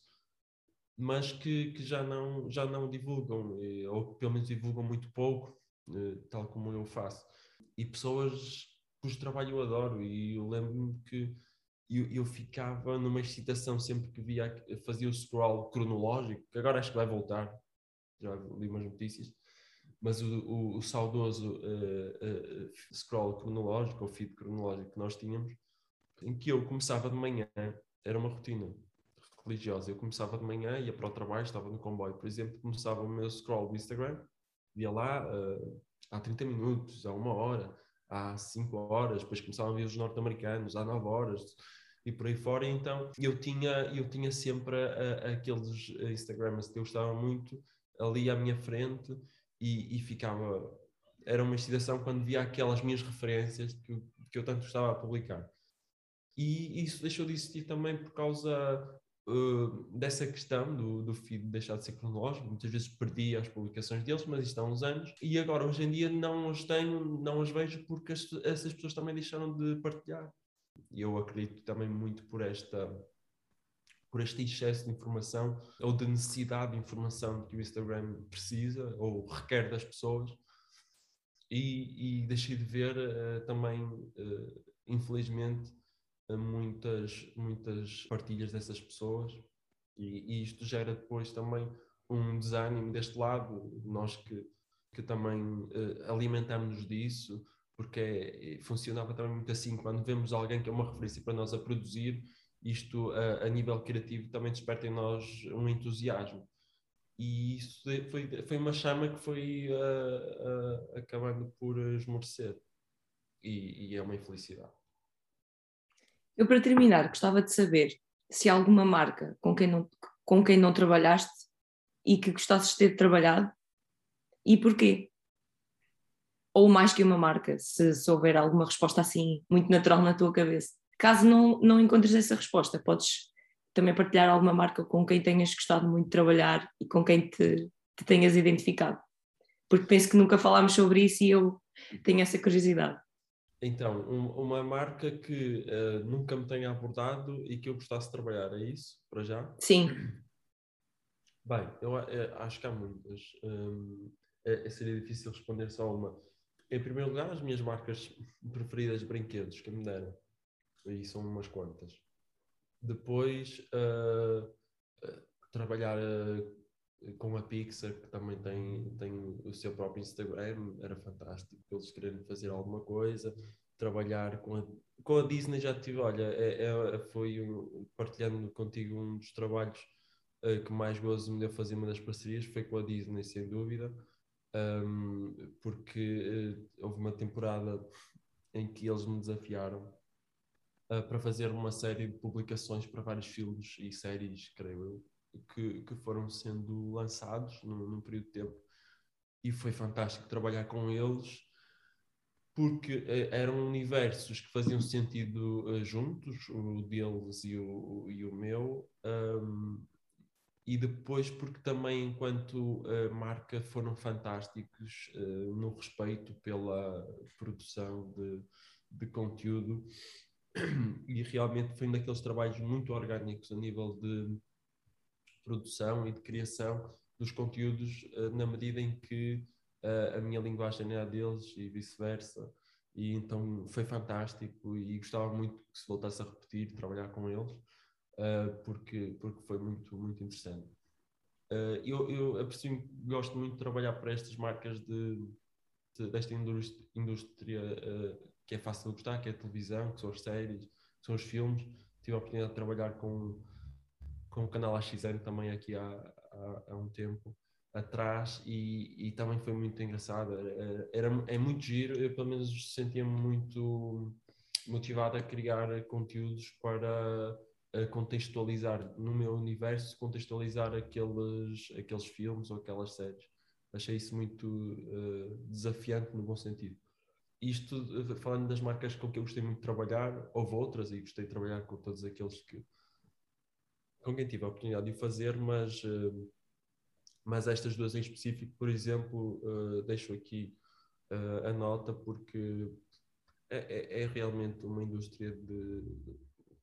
Speaker 2: mas que, que já, não, já não divulgam, ou pelo menos divulgam muito pouco, eh, tal como eu faço. E pessoas cujo trabalho eu adoro, e eu lembro-me que eu, eu, ficava numa excitação sempre que via, fazia o scroll cronológico, que agora acho que vai voltar, já li umas notícias, mas o, o, o saudoso uh, uh, scroll cronológico, ou feed cronológico que nós tínhamos, em que eu começava de manhã, era uma rotina religiosa. Eu começava de manhã, ia para o trabalho, estava no comboio, por exemplo, começava o meu scroll do Instagram, via lá uh, há 30 minutos, há uma hora, há 5 horas, depois começavam a ver os norte-americanos, há 9 horas e por aí fora. Então eu tinha, eu tinha sempre uh, aqueles Instagrams que eu gostava muito ali à minha frente e, e ficava. Era uma excitação quando via aquelas minhas referências que que eu tanto gostava de publicar. E isso deixou de existir também por causa uh, dessa questão do, do feed deixar de ser cronológico. Muitas vezes perdi as publicações deles, mas isto há uns anos. E agora, hoje em dia, não as tenho, não as vejo porque as, essas pessoas também deixaram de partilhar. E eu acredito também muito por esta por este excesso de informação ou de necessidade de informação que o Instagram precisa ou requer das pessoas. E, e deixei de ver uh, também, uh, infelizmente, muitas, muitas partilhas dessas pessoas. E, e, isto gera depois também um desânimo deste lado, nós que, que também uh, alimentamos disso, porque é, funcionava também muito assim, quando vemos alguém que é uma referência para nós a produzir, isto a, a nível criativo também desperta em nós um entusiasmo. E isso foi, foi uma chama que foi uh, uh, acabando por esmorecer. E, e é uma infelicidade.
Speaker 1: Eu, para terminar, gostava de saber se alguma marca com quem não, com quem não trabalhaste e que gostasses de ter trabalhado e porquê? Ou mais que uma marca, se, houver alguma resposta assim muito natural na tua cabeça. Caso não, não encontres essa resposta, podes também partilhar alguma marca com quem tenhas gostado muito de trabalhar e com quem te, te tenhas identificado. Porque penso que nunca falámos sobre isso e eu tenho essa curiosidade.
Speaker 2: Então, um, uma marca que uh, nunca me tenha abordado e que eu gostasse de trabalhar, é isso? Para já?
Speaker 1: Sim.
Speaker 2: Bem, eu, eu acho que há muitas. Um, é, é, seria difícil responder só uma. Em primeiro lugar, as minhas marcas preferidas de brinquedos que me deram. E são umas quantas. Depois, uh, uh, trabalhar com a Pixar, que também tem, tem o seu próprio Instagram, era fantástico eles quererem fazer alguma coisa, trabalhar com a, com a Disney já tive, olha, é, é, foi um, partilhando contigo um dos trabalhos uh, que mais gozo me deu fazer uma das parcerias, foi com a Disney, sem dúvida, um, porque uh, houve uma temporada em que eles me desafiaram uh, para fazer uma série de publicações para vários filmes e séries, creio eu, que, que foram sendo lançados num, num, período de tempo. E foi fantástico trabalhar com eles, porque eh, eram universos que faziam sentido uh, juntos, o deles e o, e o meu. Um, e depois porque também enquanto uh, marca foram fantásticos uh, no respeito pela produção de, de conteúdo e realmente foi um daqueles trabalhos muito orgânicos a nível de produção e de criação dos conteúdos uh, na medida em que a minha linguagem é a deles e vice-versa. E então foi fantástico e gostava muito que se voltasse a repetir, trabalhar com eles, uh, porque, porque foi muito, muito interessante. eu, eu aprecio, gosto muito de trabalhar para estas marcas de, de desta indústria, indústria que é fácil de gostar, que é a televisão, que são as séries, que são os filmes. Tive a oportunidade de trabalhar com com o canal AXN também aqui há, há, há um tempo atrás e, e, também foi muito engraçado. Era, era, é muito giro, eu pelo menos sentia-me muito motivado a criar conteúdos para contextualizar no meu universo, contextualizar aqueles, aqueles filmes ou aquelas séries. Achei isso muito uh, desafiante no bom sentido. Isto, falando das marcas com que eu gostei muito de trabalhar, houve outras e gostei de trabalhar com todos aqueles que, com quem tive a oportunidade de o fazer, mas, uh, mas estas duas em específico, por exemplo, uh, deixo aqui a nota porque é, é, é, realmente uma indústria de,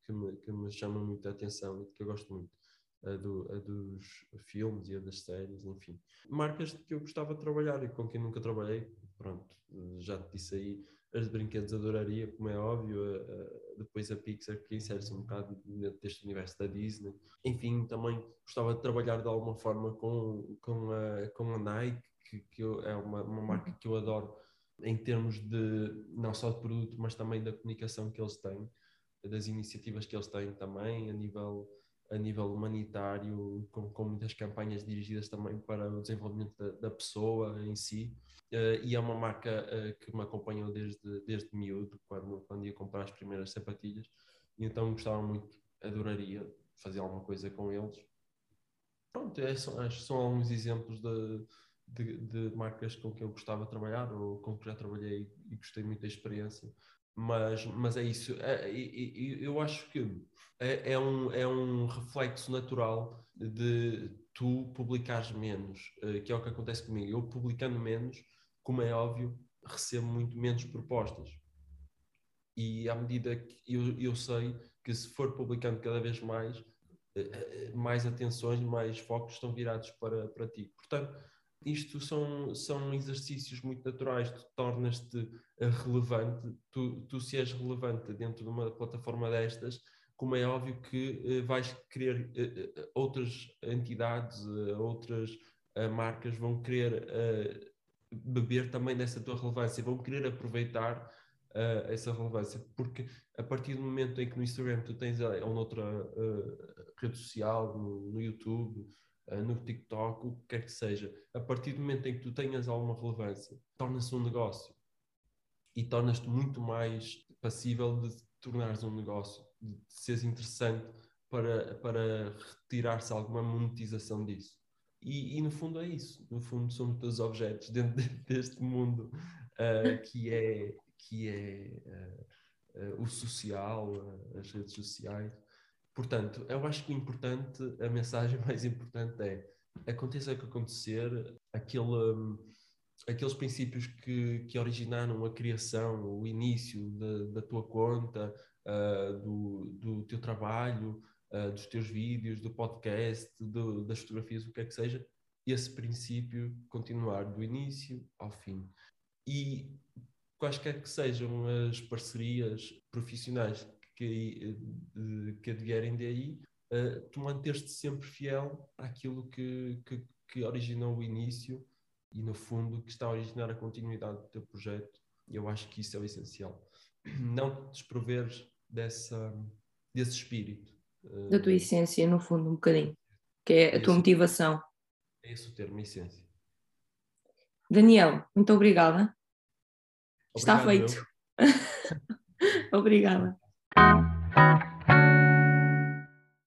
Speaker 2: que, me, que me chama muita atenção e que eu gosto muito. A, do, a, dos filmes e a das séries, enfim. Marcas que eu gostava de trabalhar e com quem nunca trabalhei, pronto, já te disse aí, as de brinquedos adoraria, como é óbvio, depois a Pixar que insere-se um bocado dentro deste universo da Disney. Enfim, também gostava de trabalhar de alguma forma com, com, a, com a Nike, que, que eu, é uma, uma marca que eu adoro em termos de não só de produto, mas também da comunicação que eles têm, das iniciativas que eles têm também a nível a nível humanitário, com, com muitas campanhas dirigidas também para o desenvolvimento da, da pessoa em si. Uh, e é uma marca uh, que me acompanhou desde, desde miúdo, quando, quando ia comprar as primeiras sapatilhas. E então gostava muito, adoraria fazer alguma coisa com eles. Pronto, é, são, são alguns exemplos de, de, de, marcas com que eu gostava de trabalhar ou com que já trabalhei e gostei muito da experiência. Mas, mas é isso. É, eu acho que é, é, um, é um reflexo natural de tu publicares menos, eh, que é o que acontece comigo. Eu publicando menos, como é óbvio, recebo muito menos propostas. E à medida que eu, eu sei que se for publicando cada vez mais, eh, eh, mais atenções, mais focos estão virados para, para ti. Portanto, isto são, são exercícios muito naturais, tu tornas-te relevante, tu, tu se és relevante dentro de uma plataforma destas, como é óbvio que uh, vais querer uh, uh, outras entidades, outras marcas vão querer beber também dessa tua relevância, vão querer aproveitar uh, essa relevância, porque a partir do momento em que no Instagram tu tens ou noutra uh, rede social, no, no YouTube, uh, no TikTok, o que quer que seja, a partir do momento em que tu tenhas alguma relevância, torna-se um negócio e tornas-te muito mais passível de tornares um negócio, de seres interessante para, para retirar-se alguma monetização disso. E, e, no fundo é isso. No fundo somos todos objetos dentro deste mundo uh, que é, que é uh, uh, o social, as redes sociais. Portanto, eu acho que o importante, a mensagem mais importante é aconteça o que acontecer, aquele, um, aqueles princípios que, que originaram a criação, o início da, tua conta, do, do teu trabalho, uh, dos teus vídeos, do podcast, do, das fotografias, o que é que seja, esse princípio continuar do início ao fim. E quaisquer que sejam as parcerias profissionais que, que advierem daí, uh, tu manter-te sempre fiel àquilo que, que, que originou o início e, no fundo, que está a originar a continuidade do teu projeto. E eu acho que isso é o essencial. Não te desproveres dessa, desse espírito
Speaker 1: da tua essência, no fundo, um bocadinho, que é a tua motivação.
Speaker 2: É esse o termo, essência.
Speaker 1: Daniel, muito obrigada. Obrigado, Está feito. obrigada. Thank you.